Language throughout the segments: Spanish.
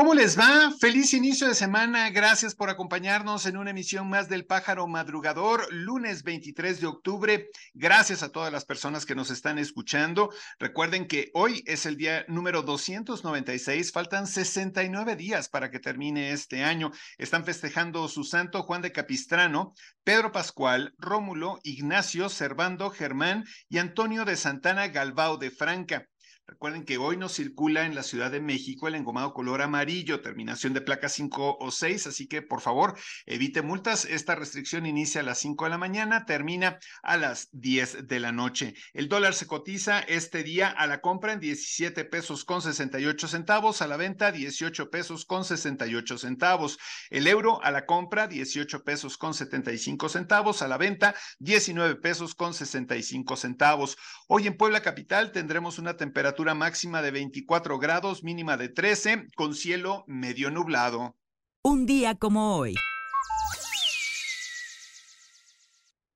¿Cómo les va? Feliz inicio de semana. Gracias por acompañarnos en una emisión más del Pájaro Madrugador, lunes 23 de octubre. Gracias a todas las personas que nos están escuchando. Recuerden que hoy es el día número 296. Faltan 69 días para que termine este año. Están festejando su santo Juan de Capistrano, Pedro Pascual, Rómulo, Ignacio, Servando, Germán y Antonio de Santana Galbao de Franca. Recuerden que hoy no circula en la Ciudad de México el engomado color amarillo, terminación de placa 5 o 6, así que por favor evite multas. Esta restricción inicia a las 5 de la mañana, termina a las 10 de la noche. El dólar se cotiza este día a la compra en 17 pesos con 68 centavos, a la venta 18 pesos con 68 centavos. El euro a la compra 18 pesos con 75 centavos, a la venta 19 pesos con 65 centavos. Hoy en Puebla Capital tendremos una temperatura máxima de 24 grados, mínima de 13, con cielo medio nublado. Un día como hoy.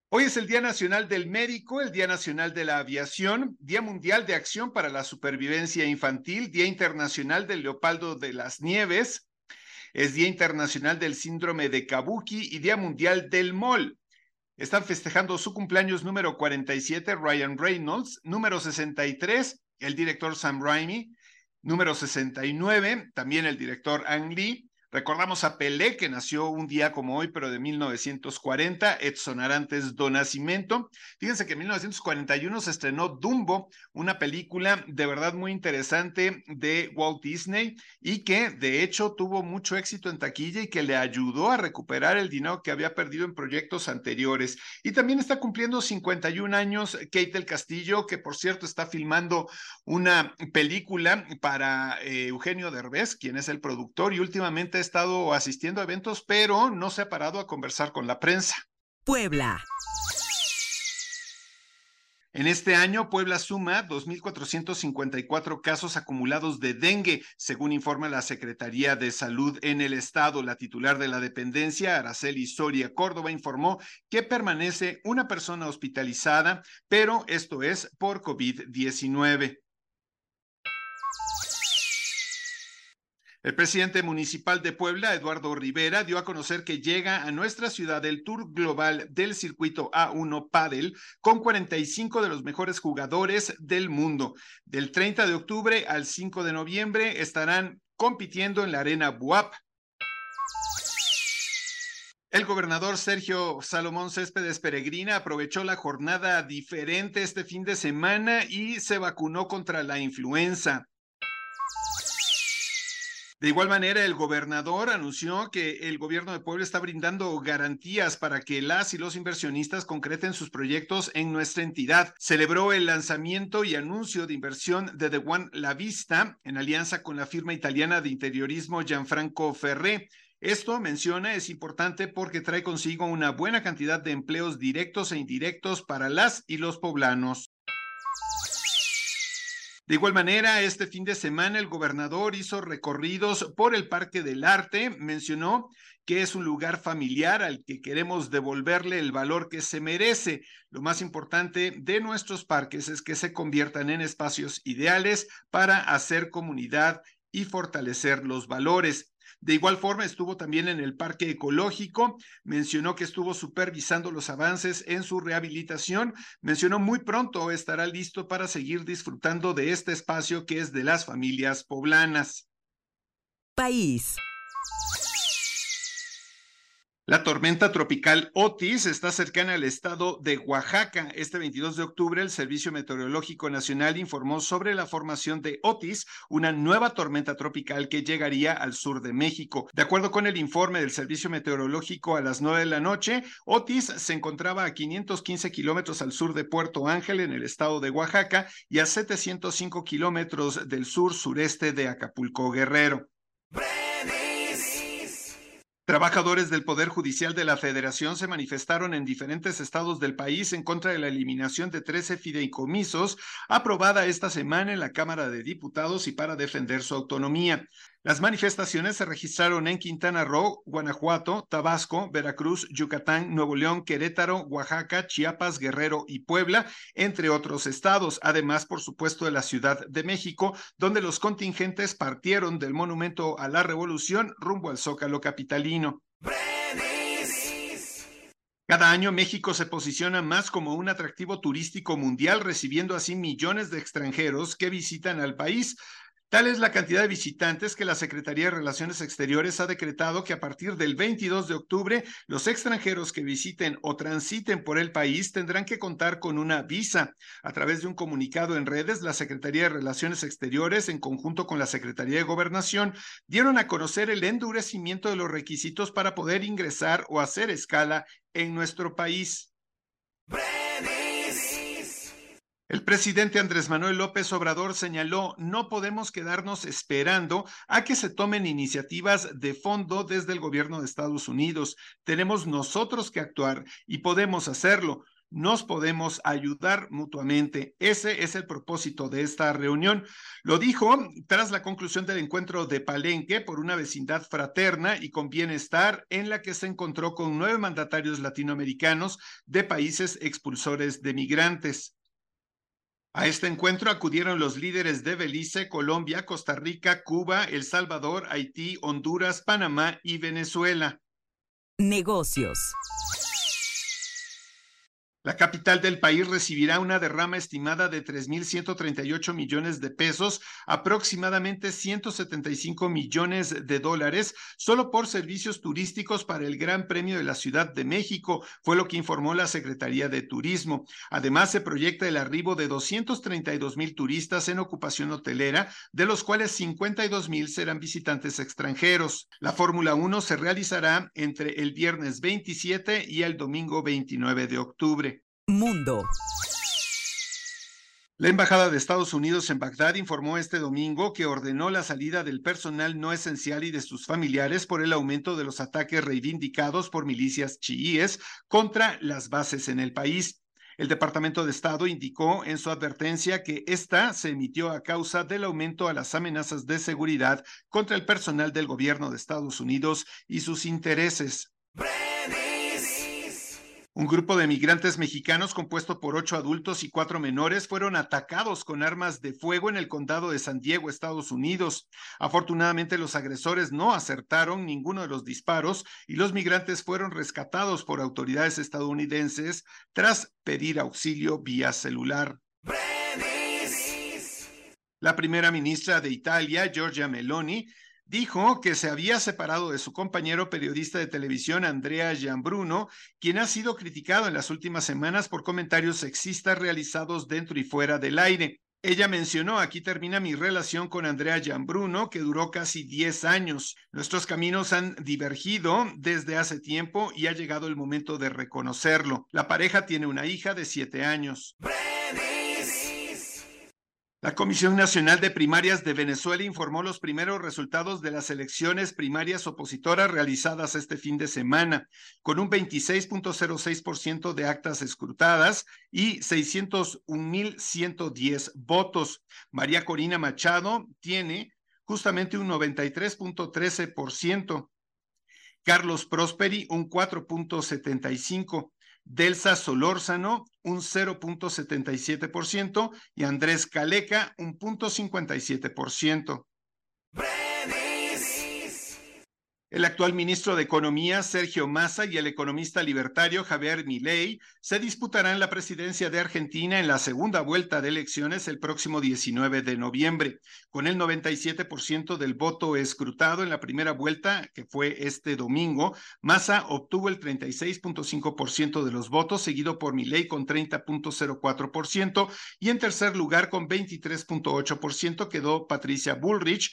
Hoy es el Día Nacional del Médico, el Día Nacional de la Aviación, Día Mundial de Acción para la Supervivencia Infantil, Día Internacional del Leopoldo de las Nieves, es Día Internacional del Síndrome de Kabuki y Día Mundial del MOL. Están festejando su cumpleaños número 47, Ryan Reynolds, número 63, el director Sam Raimi. Número 69, también el director Ang Lee. Recordamos a Pelé, que nació un día como hoy, pero de 1940, Edson Arantes do Nascimento. Fíjense que en 1941 se estrenó Dumbo, una película de verdad muy interesante de Walt Disney y que de hecho tuvo mucho éxito en taquilla y que le ayudó a recuperar el dinero que había perdido en proyectos anteriores. Y también está cumpliendo 51 años Kate del Castillo, que por cierto está filmando una película para eh, Eugenio Derbez, quien es el productor y últimamente estado asistiendo a eventos, pero no se ha parado a conversar con la prensa. Puebla. En este año, Puebla suma 2.454 casos acumulados de dengue, según informa la Secretaría de Salud en el Estado. La titular de la dependencia, Araceli Soria Córdoba, informó que permanece una persona hospitalizada, pero esto es por COVID-19. El presidente municipal de Puebla, Eduardo Rivera, dio a conocer que llega a nuestra ciudad el Tour Global del circuito A1 Padel con 45 de los mejores jugadores del mundo. Del 30 de octubre al 5 de noviembre estarán compitiendo en la Arena Buap. El gobernador Sergio Salomón Céspedes Peregrina aprovechó la jornada diferente este fin de semana y se vacunó contra la influenza. De igual manera, el gobernador anunció que el gobierno de Puebla está brindando garantías para que las y los inversionistas concreten sus proyectos en nuestra entidad. Celebró el lanzamiento y anuncio de inversión de The One La Vista en alianza con la firma italiana de interiorismo Gianfranco Ferré. Esto, menciona, es importante porque trae consigo una buena cantidad de empleos directos e indirectos para las y los poblanos. De igual manera, este fin de semana el gobernador hizo recorridos por el Parque del Arte, mencionó que es un lugar familiar al que queremos devolverle el valor que se merece. Lo más importante de nuestros parques es que se conviertan en espacios ideales para hacer comunidad y fortalecer los valores. De igual forma, estuvo también en el Parque Ecológico, mencionó que estuvo supervisando los avances en su rehabilitación, mencionó muy pronto estará listo para seguir disfrutando de este espacio que es de las familias poblanas. País. La tormenta tropical Otis está cercana al estado de Oaxaca. Este 22 de octubre, el Servicio Meteorológico Nacional informó sobre la formación de Otis, una nueva tormenta tropical que llegaría al sur de México. De acuerdo con el informe del Servicio Meteorológico a las 9 de la noche, Otis se encontraba a 515 kilómetros al sur de Puerto Ángel, en el estado de Oaxaca, y a 705 kilómetros del sur sureste de Acapulco Guerrero. Trabajadores del Poder Judicial de la Federación se manifestaron en diferentes estados del país en contra de la eliminación de 13 fideicomisos aprobada esta semana en la Cámara de Diputados y para defender su autonomía. Las manifestaciones se registraron en Quintana Roo, Guanajuato, Tabasco, Veracruz, Yucatán, Nuevo León, Querétaro, Oaxaca, Chiapas, Guerrero y Puebla, entre otros estados. Además, por supuesto, de la Ciudad de México, donde los contingentes partieron del Monumento a la Revolución rumbo al Zócalo Capitalino. Cada año México se posiciona más como un atractivo turístico mundial, recibiendo así millones de extranjeros que visitan al país. Tal es la cantidad de visitantes que la Secretaría de Relaciones Exteriores ha decretado que a partir del 22 de octubre los extranjeros que visiten o transiten por el país tendrán que contar con una visa. A través de un comunicado en redes, la Secretaría de Relaciones Exteriores, en conjunto con la Secretaría de Gobernación, dieron a conocer el endurecimiento de los requisitos para poder ingresar o hacer escala en nuestro país. El presidente Andrés Manuel López Obrador señaló, no podemos quedarnos esperando a que se tomen iniciativas de fondo desde el gobierno de Estados Unidos. Tenemos nosotros que actuar y podemos hacerlo. Nos podemos ayudar mutuamente. Ese es el propósito de esta reunión. Lo dijo tras la conclusión del encuentro de Palenque por una vecindad fraterna y con bienestar en la que se encontró con nueve mandatarios latinoamericanos de países expulsores de migrantes. A este encuentro acudieron los líderes de Belice, Colombia, Costa Rica, Cuba, El Salvador, Haití, Honduras, Panamá y Venezuela. Negocios. La capital del país recibirá una derrama estimada de 3.138 millones de pesos, aproximadamente 175 millones de dólares, solo por servicios turísticos para el Gran Premio de la Ciudad de México, fue lo que informó la Secretaría de Turismo. Además, se proyecta el arribo de 232 mil turistas en ocupación hotelera, de los cuales 52 mil serán visitantes extranjeros. La Fórmula 1 se realizará entre el viernes 27 y el domingo 29 de octubre. Mundo. La Embajada de Estados Unidos en Bagdad informó este domingo que ordenó la salida del personal no esencial y de sus familiares por el aumento de los ataques reivindicados por milicias chiíes contra las bases en el país. El Departamento de Estado indicó en su advertencia que esta se emitió a causa del aumento a las amenazas de seguridad contra el personal del gobierno de Estados Unidos y sus intereses. Un grupo de migrantes mexicanos compuesto por ocho adultos y cuatro menores fueron atacados con armas de fuego en el condado de San Diego, Estados Unidos. Afortunadamente los agresores no acertaron ninguno de los disparos y los migrantes fueron rescatados por autoridades estadounidenses tras pedir auxilio vía celular. La primera ministra de Italia, Giorgia Meloni, dijo que se había separado de su compañero periodista de televisión Andrea Gianbruno, quien ha sido criticado en las últimas semanas por comentarios sexistas realizados dentro y fuera del aire. Ella mencionó, aquí termina mi relación con Andrea Gianbruno, que duró casi 10 años. Nuestros caminos han divergido desde hace tiempo y ha llegado el momento de reconocerlo. La pareja tiene una hija de 7 años. La Comisión Nacional de Primarias de Venezuela informó los primeros resultados de las elecciones primarias opositoras realizadas este fin de semana, con un 26.06% de actas escrutadas y 601.110 votos. María Corina Machado tiene justamente un 93.13%. Carlos Prosperi un 4.75%. Delsa Solórzano un 0.77% y Andrés Caleca un 0.57%. El actual ministro de Economía, Sergio Massa, y el economista libertario Javier Milei se disputarán la presidencia de Argentina en la segunda vuelta de elecciones el próximo 19 de noviembre. Con el 97% del voto escrutado en la primera vuelta, que fue este domingo, Massa obtuvo el 36.5% de los votos, seguido por Milei con 30.04%, y en tercer lugar con 23.8% quedó Patricia Bullrich,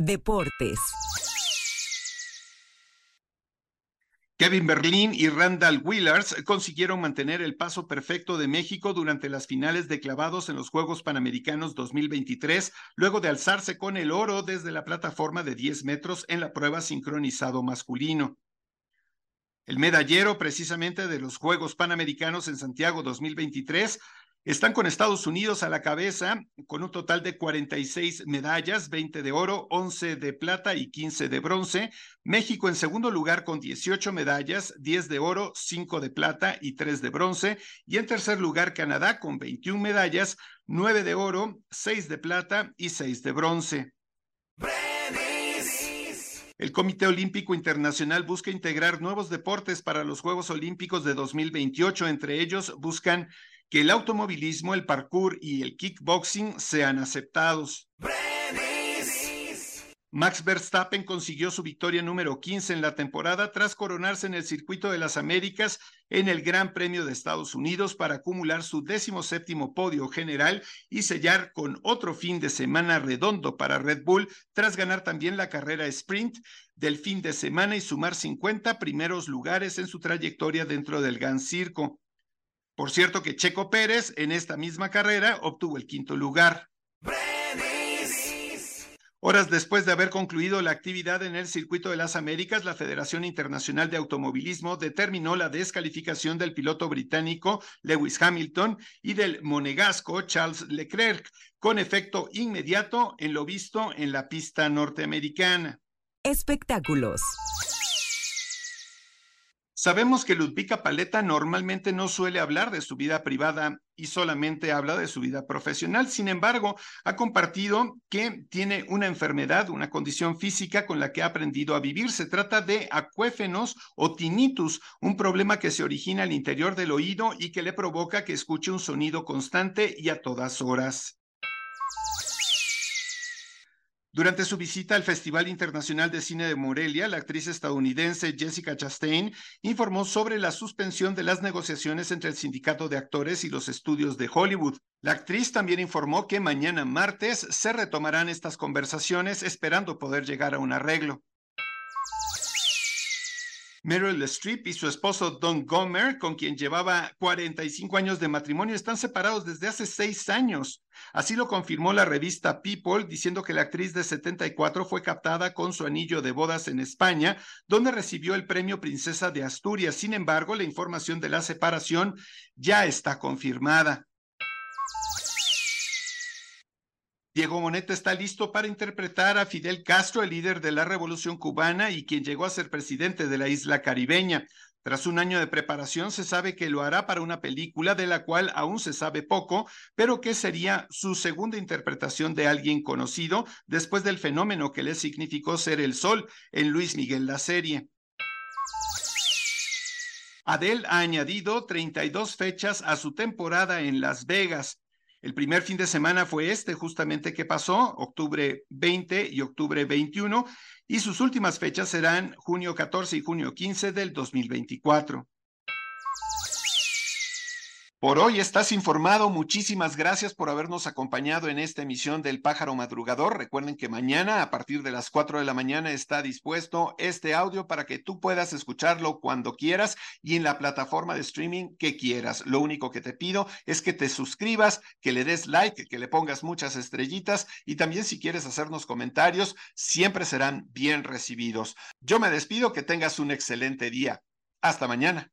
Deportes. Kevin Berlin y Randall Willars consiguieron mantener el paso perfecto de México durante las finales de clavados en los Juegos Panamericanos 2023, luego de alzarse con el oro desde la plataforma de 10 metros en la prueba sincronizado masculino. El medallero precisamente de los Juegos Panamericanos en Santiago 2023 están con Estados Unidos a la cabeza con un total de 46 medallas, 20 de oro, 11 de plata y 15 de bronce. México en segundo lugar con 18 medallas, 10 de oro, 5 de plata y 3 de bronce. Y en tercer lugar Canadá con 21 medallas, 9 de oro, 6 de plata y 6 de bronce. El Comité Olímpico Internacional busca integrar nuevos deportes para los Juegos Olímpicos de 2028. Entre ellos buscan que el automovilismo, el parkour y el kickboxing sean aceptados. Max Verstappen consiguió su victoria número 15 en la temporada tras coronarse en el circuito de las Américas en el Gran Premio de Estados Unidos para acumular su décimo séptimo podio general y sellar con otro fin de semana redondo para Red Bull tras ganar también la carrera sprint del fin de semana y sumar 50 primeros lugares en su trayectoria dentro del Gran Circo. Por cierto que Checo Pérez en esta misma carrera obtuvo el quinto lugar. Horas después de haber concluido la actividad en el Circuito de las Américas, la Federación Internacional de Automovilismo determinó la descalificación del piloto británico Lewis Hamilton y del monegasco Charles Leclerc, con efecto inmediato en lo visto en la pista norteamericana. Espectáculos. Sabemos que Ludvika Paleta normalmente no suele hablar de su vida privada y solamente habla de su vida profesional. Sin embargo, ha compartido que tiene una enfermedad, una condición física con la que ha aprendido a vivir. Se trata de acuéfenos o tinnitus, un problema que se origina al interior del oído y que le provoca que escuche un sonido constante y a todas horas. Durante su visita al Festival Internacional de Cine de Morelia, la actriz estadounidense Jessica Chastain informó sobre la suspensión de las negociaciones entre el sindicato de actores y los estudios de Hollywood. La actriz también informó que mañana martes se retomarán estas conversaciones esperando poder llegar a un arreglo. Meryl Streep y su esposo Don Gomer, con quien llevaba 45 años de matrimonio, están separados desde hace seis años. Así lo confirmó la revista People, diciendo que la actriz de 74 fue captada con su anillo de bodas en España, donde recibió el premio Princesa de Asturias. Sin embargo, la información de la separación ya está confirmada. Diego Moneta está listo para interpretar a Fidel Castro, el líder de la revolución cubana y quien llegó a ser presidente de la isla caribeña. Tras un año de preparación, se sabe que lo hará para una película de la cual aún se sabe poco, pero que sería su segunda interpretación de alguien conocido después del fenómeno que le significó ser el sol en Luis Miguel la serie. Adele ha añadido 32 fechas a su temporada en Las Vegas. El primer fin de semana fue este justamente que pasó, octubre 20 y octubre 21, y sus últimas fechas serán junio 14 y junio 15 del 2024. Por hoy estás informado. Muchísimas gracias por habernos acompañado en esta emisión del Pájaro Madrugador. Recuerden que mañana a partir de las 4 de la mañana está dispuesto este audio para que tú puedas escucharlo cuando quieras y en la plataforma de streaming que quieras. Lo único que te pido es que te suscribas, que le des like, que le pongas muchas estrellitas y también si quieres hacernos comentarios, siempre serán bien recibidos. Yo me despido, que tengas un excelente día. Hasta mañana.